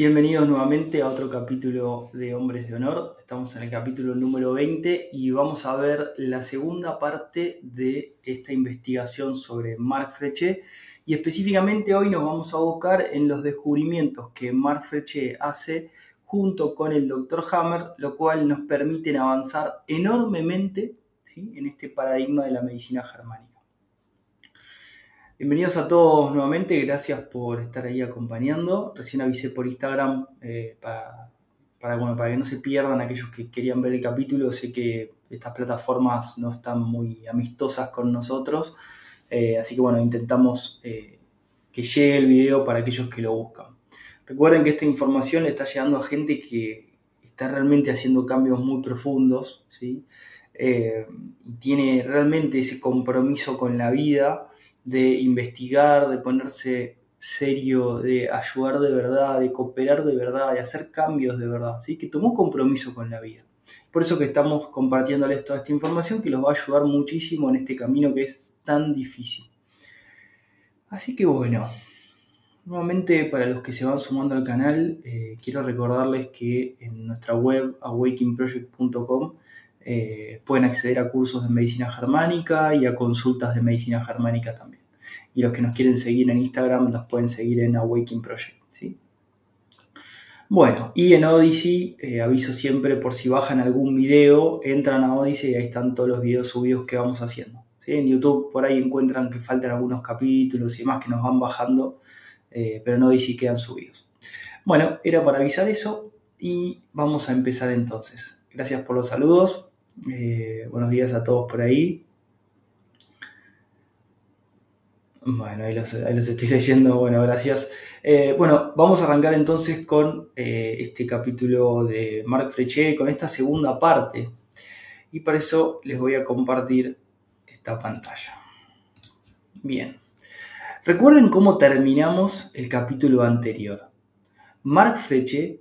Bienvenidos nuevamente a otro capítulo de Hombres de Honor. Estamos en el capítulo número 20 y vamos a ver la segunda parte de esta investigación sobre Marc Frechet y específicamente hoy nos vamos a abocar en los descubrimientos que Marc Frechet hace junto con el Dr. Hammer, lo cual nos permiten avanzar enormemente en este paradigma de la medicina germánica. Bienvenidos a todos nuevamente, gracias por estar ahí acompañando. Recién avisé por Instagram eh, para, que no se pierdan aquellos que querían ver el capítulo. Sé que estas plataformas no están muy amistosas con nosotros, eh, así que bueno, intentamos eh, que llegue el video para aquellos que lo buscan. Recuerden que esta información le está llegando a gente que está realmente haciendo cambios muy profundos, ¿sí? y tiene realmente ese compromiso con la vida de investigar, de ponerse serio, de ayudar de verdad, de cooperar de verdad, de hacer cambios de verdad, ¿sí? que tomó compromiso con la vida. Por eso que estamos compartiéndoles toda esta información que los va a ayudar muchísimo en este camino que es tan difícil. Así que bueno, nuevamente para los que se van sumando al canal, eh, quiero recordarles que en nuestra web awakeningproject.com eh, pueden acceder a cursos de medicina germánica y a consultas de medicina germánica también. Y los que nos quieren seguir en Instagram nos pueden seguir en Awakening Project. ¿sí? Bueno, y en Odyssey, eh, aviso siempre por si bajan algún video, entran a Odyssey y ahí están todos los videos subidos que vamos haciendo. En YouTube por ahí encuentran que faltan algunos capítulos y demás que nos van bajando, eh, pero en Odyssey quedan subidos. Bueno, era para avisar eso y vamos a empezar entonces. Gracias por los saludos. Eh, buenos días a todos por ahí. Bueno, ahí los, estoy leyendo. Bueno, gracias. Eh, bueno, vamos a arrancar entonces con eh, este capítulo de Marc Frechet, con esta segunda parte. Y para eso les voy a compartir esta pantalla. Bien. Recuerden cómo terminamos el capítulo anterior. Marc Frechet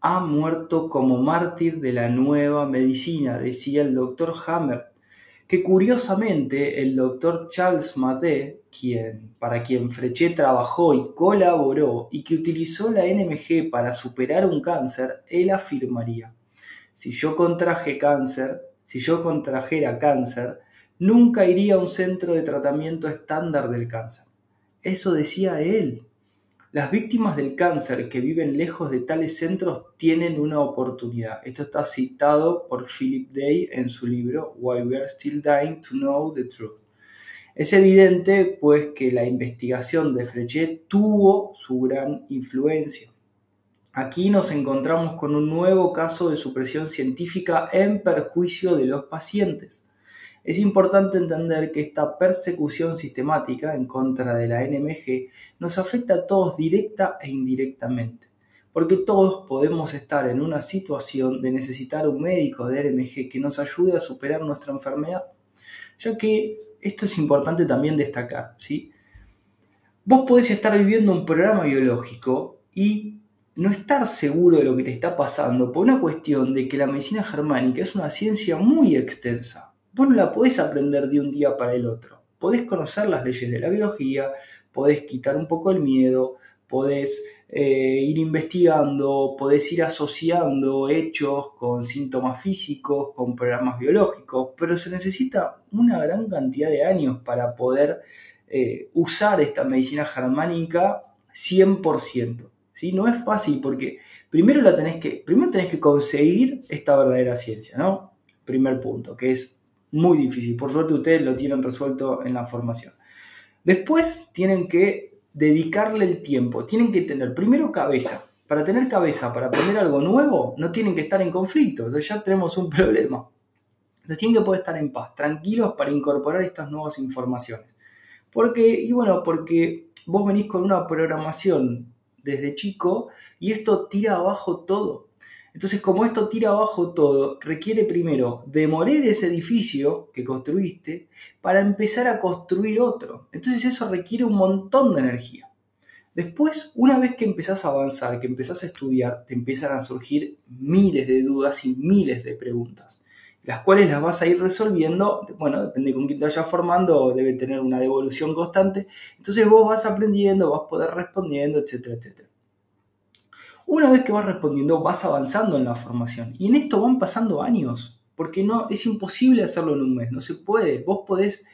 ha muerto como mártir de la nueva medicina, decía el doctor Hammer, que curiosamente el doctor Charles Maté, quien, para quien Frechet trabajó y colaboró y que utilizó la NMG para superar un cáncer, él afirmaría, si yo contraje cáncer, si yo contrajera cáncer, nunca iría a un centro de tratamiento estándar del cáncer. Eso decía él. Las víctimas del cáncer que viven lejos de tales centros tienen una oportunidad. Esto está citado por Philip Day en su libro Why We Are Still Dying to Know the Truth. Es evidente, pues, que la investigación de Frechet tuvo su gran influencia. Aquí nos encontramos con un nuevo caso de supresión científica en perjuicio de los pacientes. Es importante entender que esta persecución sistemática en contra de la NMG nos afecta a todos directa e indirectamente, porque todos podemos estar en una situación de necesitar un médico de NMG que nos ayude a superar nuestra enfermedad, ya que esto es importante también destacar, ¿sí? Vos podés estar viviendo un programa biológico y no estar seguro de lo que te está pasando por una cuestión de que la medicina germánica es una ciencia muy extensa Vos no la podés aprender de un día para el otro. Podés conocer las leyes de la biología, podés quitar un poco el miedo, podés eh, ir investigando, podés ir asociando hechos con síntomas físicos, con programas biológicos, pero se necesita una gran cantidad de años para poder eh, usar esta medicina germánica 100%. ¿sí? No es fácil porque primero, la tenés que, primero tenés que conseguir esta verdadera ciencia, ¿no? Primer punto, que es muy difícil. Por suerte ustedes lo tienen resuelto en la formación. Después tienen que dedicarle el tiempo, tienen que tener primero cabeza. Para tener cabeza, para aprender algo nuevo, no tienen que estar en conflicto. Entonces ya tenemos un problema. Entonces tienen que poder estar en paz, tranquilos para incorporar estas nuevas informaciones. Porque, y bueno, porque vos venís con una programación desde chico y esto tira abajo todo. Entonces, como esto tira abajo todo, requiere primero demoler ese edificio que construiste para empezar a construir otro. Entonces eso requiere un montón de energía. Después, una vez que empezás a avanzar, que empezás a estudiar, te empiezan a surgir miles de dudas y miles de preguntas, las cuales las vas a ir resolviendo, bueno, depende con quién te vayas formando, debe tener una devolución constante, entonces vos vas aprendiendo, vas poder respondiendo, etcétera, etcétera. Una vez que vas respondiendo, vas avanzando en la formación. Y en esto van pasando años, porque no es imposible hacerlo en un mes, no se puede. Vos podés,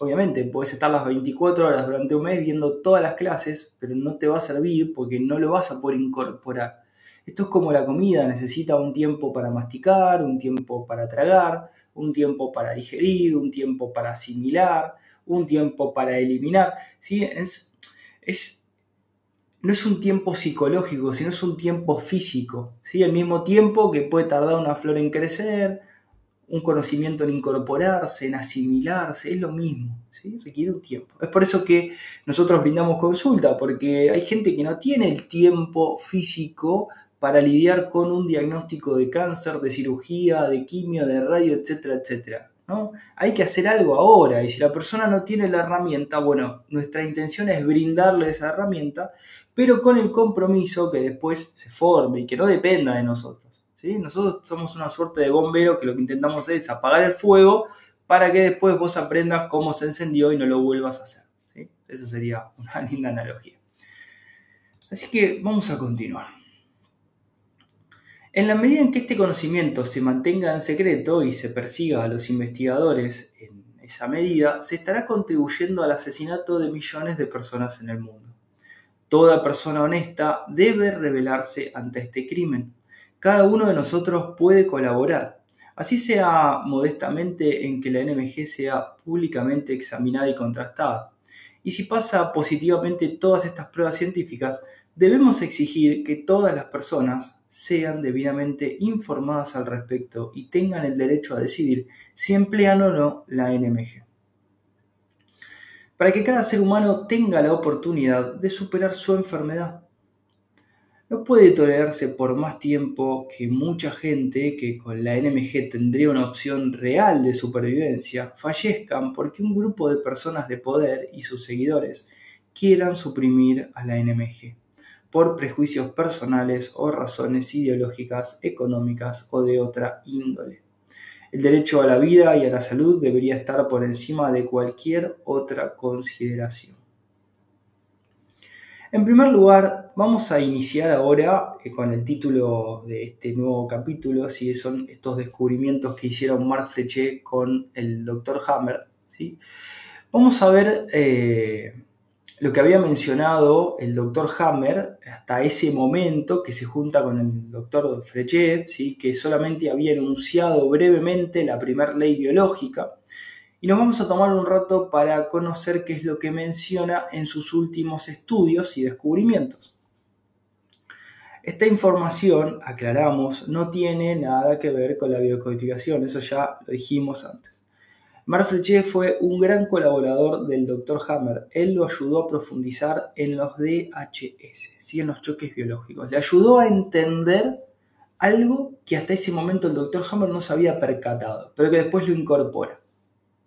obviamente, podés estar las 24 horas durante un mes viendo todas las clases, pero no te va a servir porque no lo vas a poder incorporar. Esto es como la comida, necesita un tiempo para masticar, un tiempo para tragar, un tiempo para digerir, un tiempo para asimilar, un tiempo para eliminar. ¿sí? Es, es, no es un tiempo psicológico, sino es un tiempo físico. ¿sí? El mismo tiempo que puede tardar una flor en crecer, un conocimiento en incorporarse, en asimilarse, es lo mismo. ¿sí? Requiere un tiempo. Es por eso que nosotros brindamos consulta, porque hay gente que no tiene el tiempo físico para lidiar con un diagnóstico de cáncer, de cirugía, de quimio, de radio, etcétera, etcétera. ¿No? Hay que hacer algo ahora y si la persona no tiene la herramienta, bueno, nuestra intención es brindarle esa herramienta, pero con el compromiso que después se forme y que no dependa de nosotros. Nosotros somos una suerte de bombero que lo que intentamos es apagar el fuego para que después vos aprendas cómo se encendió y no lo vuelvas a hacer. Esa sería una linda analogía. Así que vamos a continuar. En la medida en que este conocimiento se mantenga en secreto y se persiga a los investigadores en esa medida, se estará contribuyendo al asesinato de millones de personas en el mundo. Toda persona honesta debe rebelarse ante este crimen. Cada uno de nosotros puede colaborar, así sea modestamente en que la NMG sea públicamente examinada y contrastada. Y si pasa positivamente todas estas pruebas científicas, debemos exigir que todas las personas, sean debidamente informadas al respecto y tengan el derecho a decidir si emplean o no la NMG. Para que cada ser humano tenga la oportunidad de superar su enfermedad. No puede tolerarse por más tiempo que mucha gente que con la NMG tendría una opción real de supervivencia fallezcan porque un grupo de personas de poder y sus seguidores quieran suprimir a la NMG por prejuicios personales o razones ideológicas, económicas o de otra índole. El derecho a la vida y a la salud debería estar por encima de cualquier otra consideración. En primer lugar, vamos a iniciar ahora eh, con el título de este nuevo capítulo, si son estos descubrimientos que hicieron Mark Frechet con el Dr. Hammer. ¿sí? Vamos a ver eh, lo que había mencionado el doctor Hammer hasta ese momento que se junta con el doctor Frechet, ¿sí? que solamente había enunciado brevemente la primera ley biológica. Y nos vamos a tomar un rato para conocer qué es lo que menciona en sus últimos estudios y descubrimientos. Esta información, aclaramos, no tiene nada que ver con la biocodificación, eso ya lo dijimos antes. Mark fue un gran colaborador del Dr. Hammer. Él lo ayudó a profundizar en los DHS, ¿sí? en los choques biológicos. Le ayudó a entender algo que hasta ese momento el Dr. Hammer no se había percatado, pero que después lo incorpora.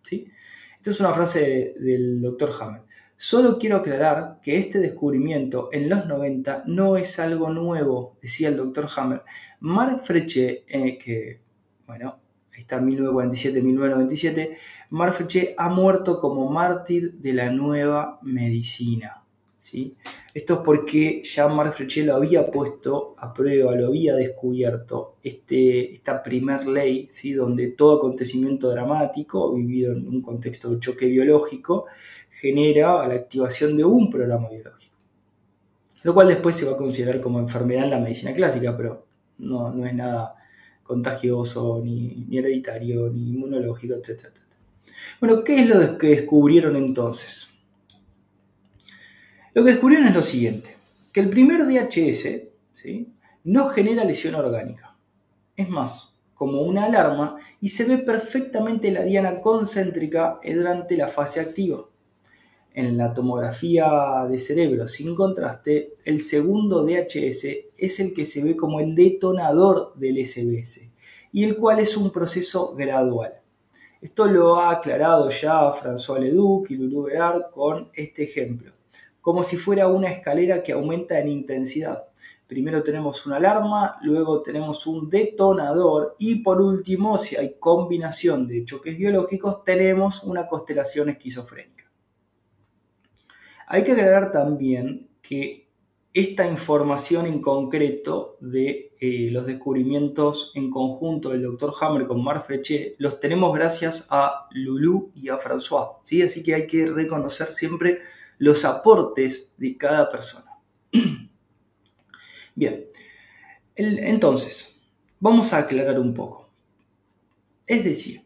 ¿sí? Esta es una frase del Dr. Hammer. Solo quiero aclarar que este descubrimiento en los 90 no es algo nuevo, decía el Dr. Hammer. Mark Freche, eh, que, bueno, ahí está 1947-1997, Marfeche ha muerto como mártir de la nueva medicina. ¿sí? Esto es porque ya Marfeche lo había puesto a prueba, lo había descubierto, este, esta primer ley, ¿sí? donde todo acontecimiento dramático, vivido en un contexto de choque biológico, genera la activación de un programa biológico. Lo cual después se va a considerar como enfermedad en la medicina clásica, pero no, no es nada contagioso, ni, hereditario, ni inmunológico, etc. Bueno, ¿qué es lo que descubrieron entonces? Lo que descubrieron es lo siguiente, que el primer DHS ¿sí? no genera lesión orgánica. Es más, como una alarma y se ve perfectamente la diana concéntrica durante la fase activa. En la tomografía de cerebro sin contraste, el segundo DHS es el que se ve como el detonador del SBS y el cual es un proceso gradual. Esto lo ha aclarado ya François Leduc y Lulu Berard con este ejemplo, como si fuera una escalera que aumenta en intensidad. Primero tenemos una alarma, luego tenemos un detonador y por último, si hay combinación de choques biológicos, tenemos una constelación esquizofrénica. Hay que aclarar también que esta información en concreto de eh, los descubrimientos en conjunto del Dr. Hammer con Marc Frechet los tenemos gracias a Lulu y a François. ¿sí? Así que hay que reconocer siempre los aportes de cada persona. Bien, entonces, vamos a aclarar un poco. Es decir,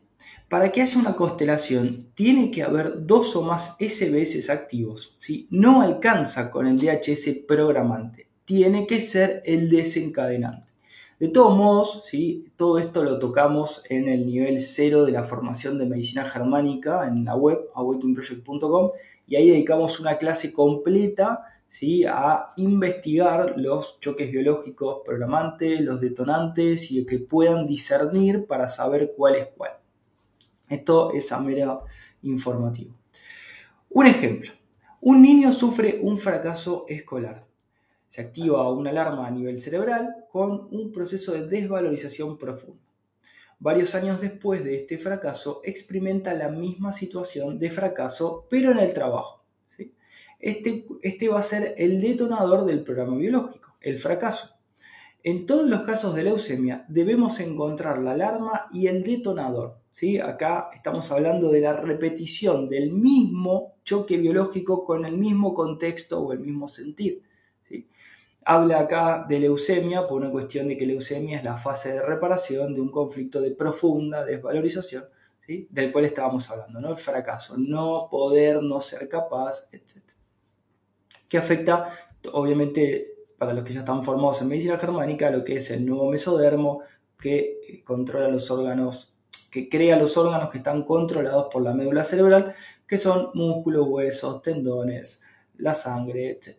para que haya una constelación, tiene que haber dos o más SBS activos. ¿sí? No alcanza con el DHS programante, tiene que ser el desencadenante. De todos modos, ¿sí? todo esto lo tocamos en el nivel cero de la formación de medicina germánica en la web awakeningproject.com y ahí dedicamos una clase completa ¿sí? a investigar los choques biológicos programantes, los detonantes y que puedan discernir para saber cuál es cuál. Esto es a mera informativo. Un ejemplo. Un niño sufre un fracaso escolar. Se activa una alarma a nivel cerebral con un proceso de desvalorización profunda. Varios años después de este fracaso, experimenta la misma situación de fracaso, pero en el trabajo. Este, este va a ser el detonador del programa biológico, el fracaso. En todos los casos de leucemia debemos encontrar la alarma y el detonador. ¿Sí? Acá estamos hablando de la repetición del mismo choque biológico con el mismo contexto o el mismo sentir. Habla acá de leucemia por una cuestión de que leucemia es la fase de reparación de un conflicto de profunda desvalorización, del cual estábamos hablando, ¿no? el fracaso, no poder, no ser capaz, etc. Que afecta, obviamente, para los que ya están formados en medicina germánica, lo que es el nuevo mesodermo, que controla los órganos que crea los órganos que están controlados por la médula cerebral, que son músculos, huesos, tendones, la sangre, etc.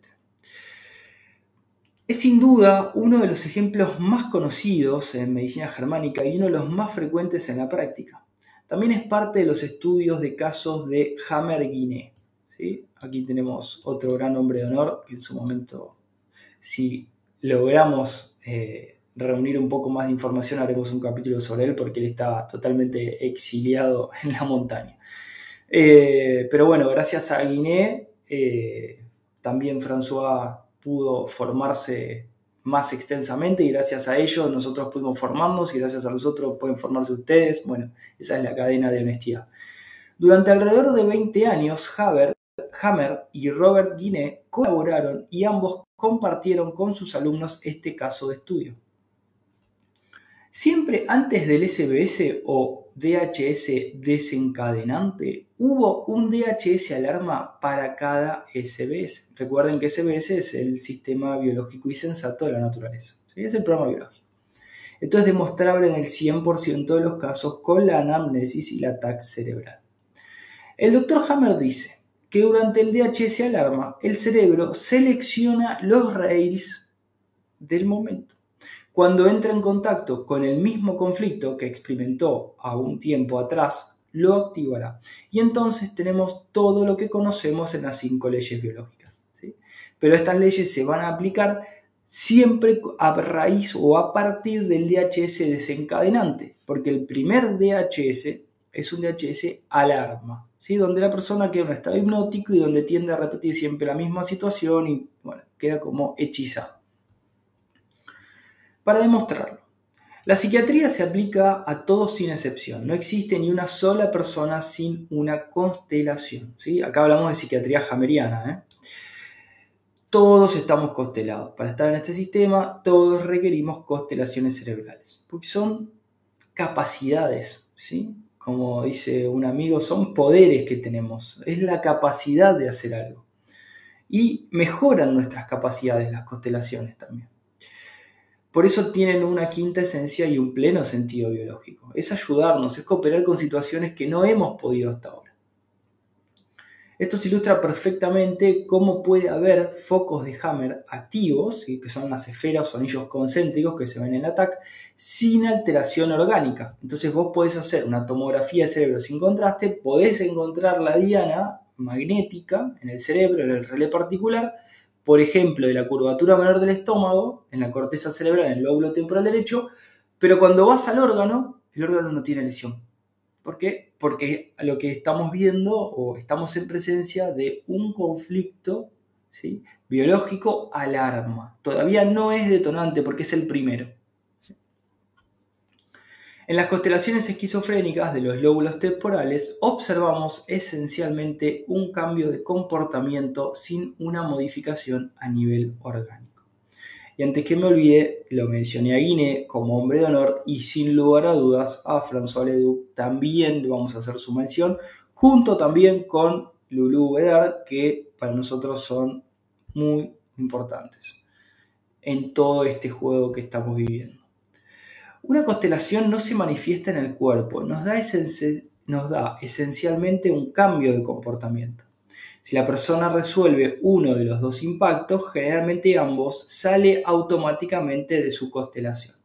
Es sin duda uno de los ejemplos más conocidos en medicina germánica y uno de los más frecuentes en la práctica. También es parte de los estudios de casos de Hammer-Guinea. Aquí tenemos otro gran hombre de honor que en su momento, si logramos eh, reunir un poco más de información, haremos un capítulo sobre él porque él está totalmente exiliado en la montaña. Eh, pero bueno, gracias a Guiné, eh, también François pudo formarse más extensamente y gracias a ellos nosotros pudimos formarnos y gracias a los otros pueden formarse ustedes. Bueno, esa es la cadena de honestidad. Durante alrededor de 20 años, Haber, Hammer y Robert Guiné colaboraron y ambos compartieron con sus alumnos este caso de estudio. Siempre antes del SBS o DHS desencadenante, hubo un DHS alarma para cada SBS. Recuerden que SBS es el sistema biológico y sensato de la naturaleza. Es el programa biológico. Esto es demostrable en el 100% de los casos con la anamnesis y la TAC cerebral. El doctor Hammer dice que durante el DHS alarma, el cerebro selecciona los rails del momento cuando entra en contacto con el mismo conflicto que experimentó a un tiempo atrás, lo activará. Y entonces tenemos todo lo que conocemos en las cinco leyes biológicas. Pero estas leyes se van a aplicar siempre a raíz o a partir del DHS desencadenante, porque el primer DHS es un DHS alarma, donde la persona queda en un estado hipnótico y donde tiende a repetir siempre la misma situación y queda como hechizado para demostrarlo. La psiquiatría se aplica a todos sin excepción. No existe ni una sola persona sin una constelación. ¿sí? Acá hablamos de psiquiatría hameriana. ¿eh? Todos estamos constelados. Para estar en este sistema, todos requerimos constelaciones cerebrales. Porque son capacidades. ¿sí? Como dice un amigo, son poderes que tenemos. Es la capacidad de hacer algo. Y mejoran nuestras capacidades las constelaciones también. Por eso tienen una quinta esencia y un pleno sentido biológico. Es ayudarnos, es cooperar con situaciones que no hemos podido hasta ahora. Esto se ilustra perfectamente cómo puede haber focos de Hammer activos, que son las esferas o anillos concéntricos que se ven en la TAC, sin alteración orgánica. Entonces vos podés hacer una tomografía de cerebro sin contraste, podés encontrar la diana magnética en el cerebro, en el relé particular, por ejemplo, de la curvatura menor del estómago, en la corteza cerebral, en el lóbulo temporal derecho, pero cuando vas al órgano, el órgano no tiene lesión. ¿Por qué? Porque lo que estamos viendo o estamos en presencia de un conflicto ¿sí? biológico alarma. Todavía no es detonante porque es el primero. En las constelaciones esquizofrénicas de los lóbulos temporales observamos esencialmente un cambio de comportamiento sin una modificación a nivel orgánico. Y antes que me olvide, lo mencioné a Guinea como hombre de honor y sin lugar a dudas a François Leduc también le vamos a hacer su mención, junto también con Lulu Bedard, que para nosotros son muy importantes en todo este juego que estamos viviendo. Una constelación no se manifiesta en el cuerpo, nos da, esencialmente un cambio de comportamiento. Si la persona resuelve uno de los dos impactos, generalmente ambos sale automáticamente de su constelación.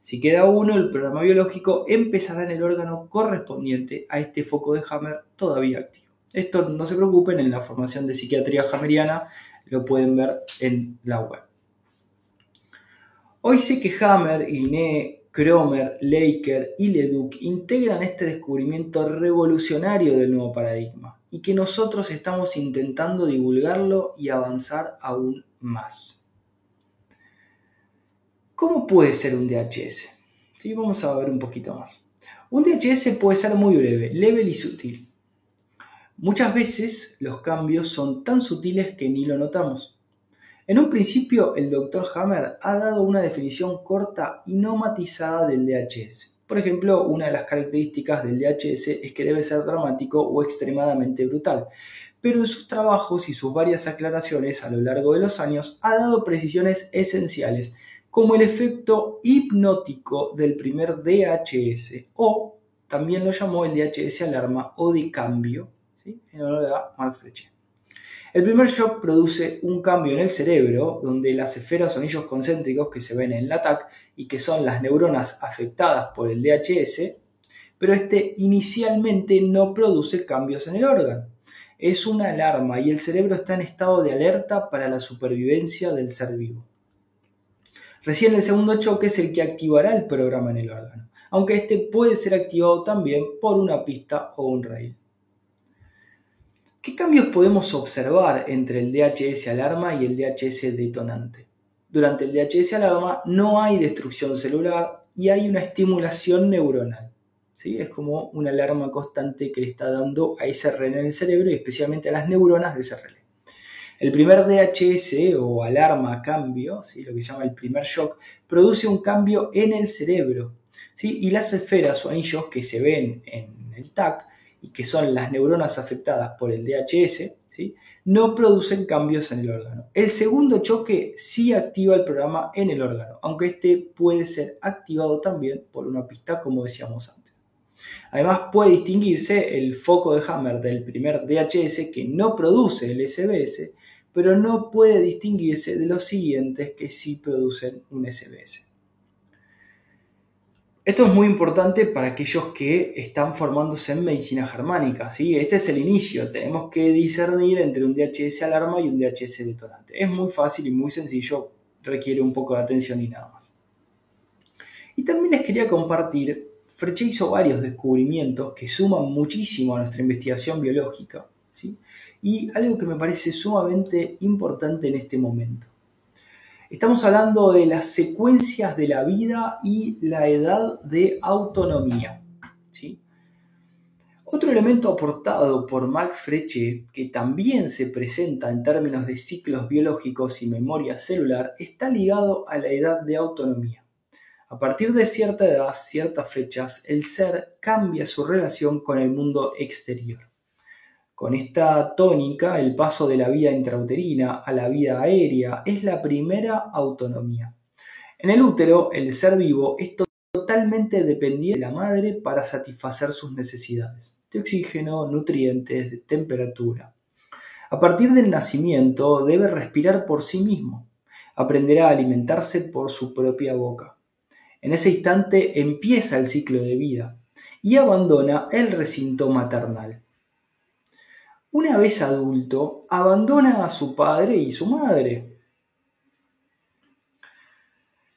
Si queda uno, el programa biológico empezará en el órgano correspondiente a este foco de Hammer todavía activo. Esto no se preocupen, en la formación de psiquiatría hammeriana lo pueden ver en la web. Hoy sé que Hammer, Guinea, Cromer, Laker y Leduc integran este descubrimiento revolucionario del nuevo paradigma y que nosotros estamos intentando divulgarlo y avanzar aún más. ¿Cómo puede ser un DHS? ¿Sí? Vamos a ver un poquito más. Un DHS puede ser muy breve, level y sutil. Muchas veces los cambios son tan sutiles que ni lo notamos. En un principio, el Dr. Hammer ha dado una definición corta y no matizada del DHS. Por ejemplo, una de las características del DHS es que debe ser dramático o extremadamente brutal, pero en sus trabajos y sus varias aclaraciones a lo largo de los años ha dado precisiones esenciales, como el efecto hipnótico del primer DHS, o también lo llamó el DHS alarma o de cambio, en honor a Mark Fletcher. El primer shock produce un cambio en el cerebro, donde las esferas o anillos concéntricos que se ven en la TAC y que son las neuronas afectadas por el DHS, pero este inicialmente no produce cambios en el órgano. Es una alarma y el cerebro está en estado de alerta para la supervivencia del ser vivo. Recién el segundo choque es el que activará el programa en el órgano, aunque este puede ser activado también por una pista o un rail. ¿Qué cambios podemos observar entre el DHS alarma y el DHS detonante? Durante el DHS alarma no hay destrucción celular y hay una estimulación neuronal. ¿sí? Es como una alarma constante que le está dando a ese relé en el cerebro y especialmente a las neuronas de ese relé. El primer DHS o alarma cambio, ¿sí? lo que se llama el primer shock, produce un cambio en el cerebro. ¿sí? Y las esferas o anillos que se ven en el TAC y que son las neuronas afectadas por el DHS, no producen cambios en el órgano. El segundo choque sí activa el programa en el órgano, aunque este puede ser activado también por una pista como decíamos antes. Además puede distinguirse el foco de Hammer del primer DHS que no produce el SBS, pero no puede distinguirse de los siguientes que sí producen un SBS. Esto es muy importante para aquellos que están formándose en medicina germánica. ¿sí? Este es el inicio. Tenemos que discernir entre un DHS alarma y un DHS detonante. Es muy fácil y muy sencillo. Requiere un poco de atención y nada más. Y también les quería compartir, Freche hizo varios descubrimientos que suman muchísimo a nuestra investigación biológica. Y algo que me parece sumamente importante en este momento. Estamos hablando de las secuencias de la vida y la edad de autonomía. ¿sí? Otro elemento aportado por Mark Freche, que también se presenta en términos de ciclos biológicos y memoria celular, está ligado a la edad de autonomía. A partir de cierta edad, ciertas fechas, el ser cambia su relación con el mundo exterior. Con esta tónica, el paso de la vida intrauterina a la vida aérea es la primera autonomía. En el útero, el ser vivo es totalmente dependiente de la madre para satisfacer sus necesidades de oxígeno, nutrientes, de temperatura. A partir del nacimiento debe respirar por sí mismo, aprenderá a alimentarse por su propia boca. En ese instante empieza el ciclo de vida y abandona el recinto maternal. Una vez adulto, abandona a su padre y su madre.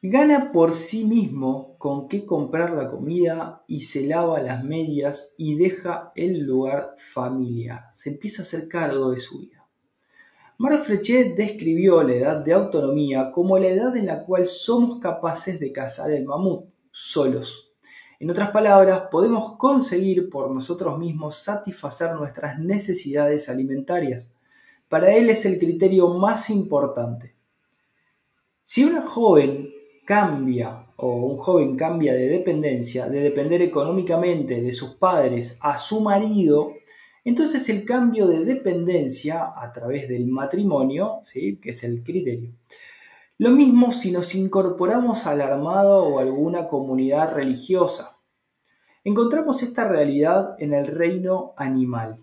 Gana por sí mismo con qué comprar la comida y se lava las medias y deja el lugar familiar. Se empieza a hacer cargo de su vida. Marc Frechet describió la edad de autonomía como la edad en la cual somos capaces de cazar el mamut solos. En otras palabras, podemos conseguir por nosotros mismos satisfacer nuestras necesidades alimentarias. Para él es el criterio más importante. Si una joven cambia o un joven cambia de dependencia, de depender económicamente de sus padres a su marido, entonces el cambio de dependencia a través del matrimonio, ¿sí? que es el criterio. Lo mismo si nos incorporamos al armado o alguna comunidad religiosa. Encontramos esta realidad en el reino animal.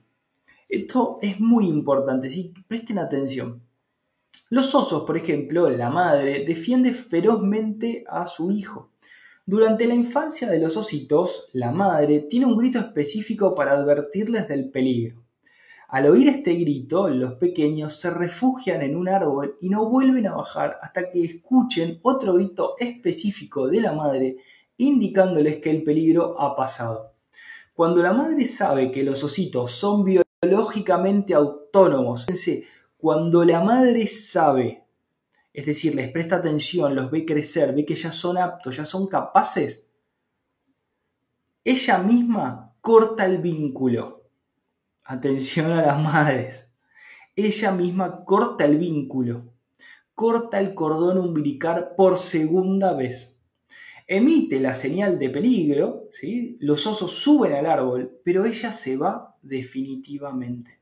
Esto es muy importante, ¿sí? presten atención. Los osos, por ejemplo, la madre defiende ferozmente a su hijo. Durante la infancia de los ositos, la madre tiene un grito específico para advertirles del peligro. Al oír este grito, los pequeños se refugian en un árbol y no vuelven a bajar hasta que escuchen otro grito específico de la madre indicándoles que el peligro ha pasado. Cuando la madre sabe que los ositos son biológicamente autónomos, cuando la madre sabe, es decir, les presta atención, los ve crecer, ve que ya son aptos, ya son capaces, ella misma corta el vínculo. Atención a las madres. Ella misma corta el vínculo, corta el cordón umbilical por segunda vez. Emite la señal de peligro, ¿sí? los osos suben al árbol, pero ella se va definitivamente.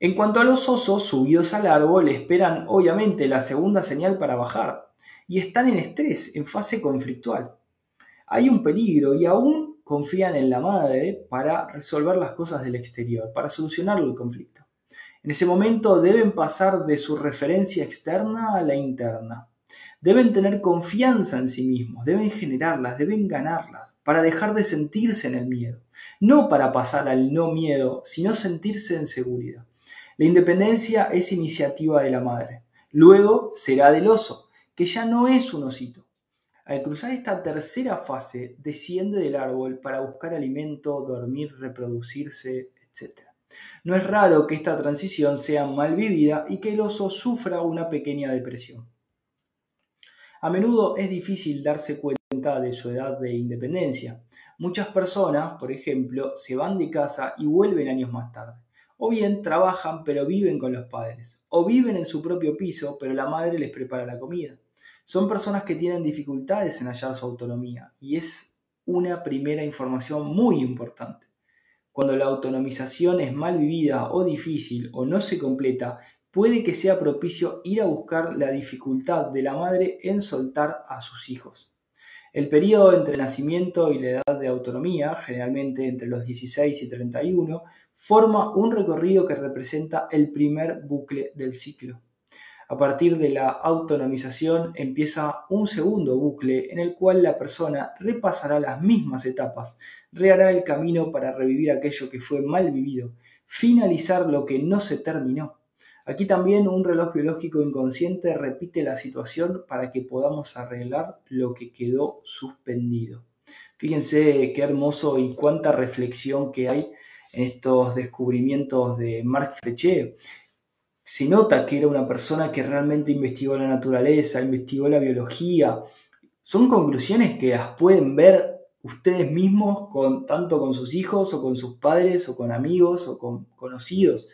En cuanto a los osos subidos al árbol, esperan obviamente la segunda señal para bajar y están en estrés, en fase conflictual. Hay un peligro y aún confían en la madre para resolver las cosas del exterior, para solucionar el conflicto. En ese momento deben pasar de su referencia externa a la interna. Deben tener confianza en sí mismos, deben generarlas, deben ganarlas, para dejar de sentirse en el miedo. No para pasar al no miedo, sino sentirse en seguridad. La independencia es iniciativa de la madre. Luego será del oso, que ya no es un osito. Al cruzar esta tercera fase, desciende del árbol para buscar alimento, dormir, reproducirse, etc. No es raro que esta transición sea mal vivida y que el oso sufra una pequeña depresión. A menudo es difícil darse cuenta de su edad de independencia. Muchas personas, por ejemplo, se van de casa y vuelven años más tarde. O bien trabajan pero viven con los padres. O viven en su propio piso pero la madre les prepara la comida. Son personas que tienen dificultades en hallar su autonomía y es una primera información muy importante. Cuando la autonomización es mal vivida o difícil o no se completa, puede que sea propicio ir a buscar la dificultad de la madre en soltar a sus hijos. El periodo entre el nacimiento y la edad de autonomía, generalmente entre los 16 y 31, forma un recorrido que representa el primer bucle del ciclo. A partir de la autonomización empieza un segundo bucle en el cual la persona repasará las mismas etapas, rehará el camino para revivir aquello que fue mal vivido, finalizar lo que no se terminó Aquí también un reloj biológico inconsciente repite la situación para que podamos arreglar lo que quedó suspendido. Fíjense qué hermoso y cuánta reflexión que hay en estos descubrimientos de Marc Frechet. Se nota que era una persona que realmente investigó la naturaleza, investigó la biología. Son conclusiones que las pueden ver ustedes mismos tanto con sus hijos o con sus padres o con amigos o con conocidos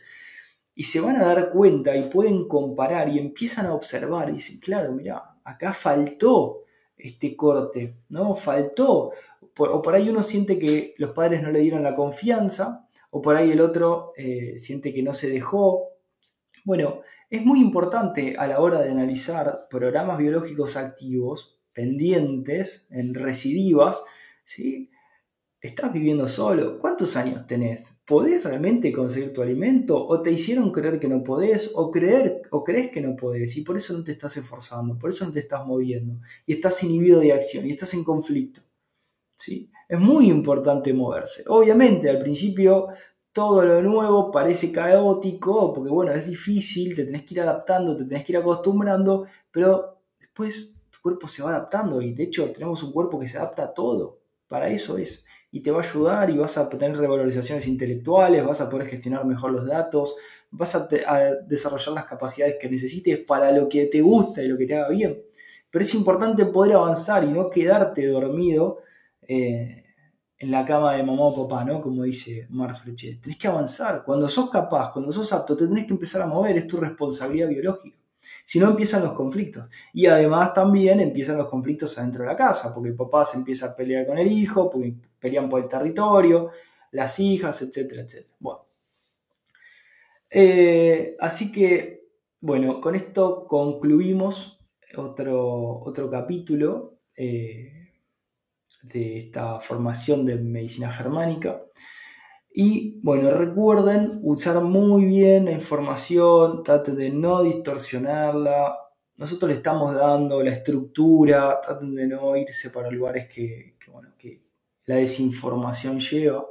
y se van a dar cuenta y pueden comparar y empiezan a observar y dicen, claro, mira, acá faltó este corte, ¿no? Faltó. o por ahí uno siente que los padres no le dieron la confianza, o por ahí el otro eh, siente que no se dejó. Bueno, es muy importante a la hora de analizar programas biológicos activos pendientes en recidivas, ¿sí? ¿Estás viviendo solo? ¿Cuántos años tenés? ¿Podés realmente conseguir tu alimento? ¿O te hicieron creer que no podés? ¿O, creer, o crees que no podés? Y por eso no te estás esforzando, por eso no te estás moviendo. Y estás inhibido de acción y estás en conflicto. ¿Sí? Es muy importante moverse. Obviamente, al principio todo lo nuevo parece caótico, porque bueno, es difícil, te tenés que ir adaptando, te tenés que ir acostumbrando, pero después tu cuerpo se va adaptando y de hecho tenemos un cuerpo que se adapta a todo. Para eso es y te va a ayudar y vas a tener revalorizaciones intelectuales, vas a poder gestionar mejor los datos, vas a, desarrollar las capacidades que necesites para lo que te gusta y lo que te haga bien. Pero es importante poder avanzar y no quedarte dormido eh, en la cama de mamá o papá, ¿no? Como dice Mark Frechet. Tenés que avanzar. Cuando sos capaz, cuando sos apto, te tenés que empezar a mover. Es tu responsabilidad biológica. Si no, empiezan los conflictos. Y además también empiezan los conflictos adentro de la casa, porque el papá se empieza a pelear con el hijo, porque pelean por el territorio, las hijas, etcétera, etcétera. Bueno. Eh, así que, bueno, con esto concluimos otro, otro capítulo. Eh, de esta formación de medicina germánica. Y bueno, recuerden usar muy bien la información, traten de no distorsionarla. Nosotros le estamos dando la estructura, traten de no irse para lugares que, bueno, que la desinformación lleva.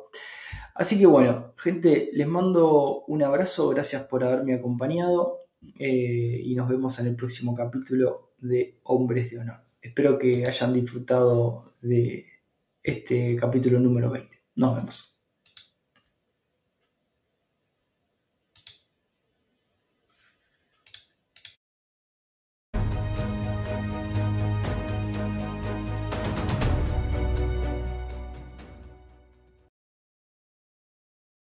Así que bueno, gente, les mando un abrazo, gracias por haberme acompañado eh, y nos vemos en el próximo capítulo de Hombres de Honor. Espero que hayan disfrutado de este capítulo número 20. Nos vemos.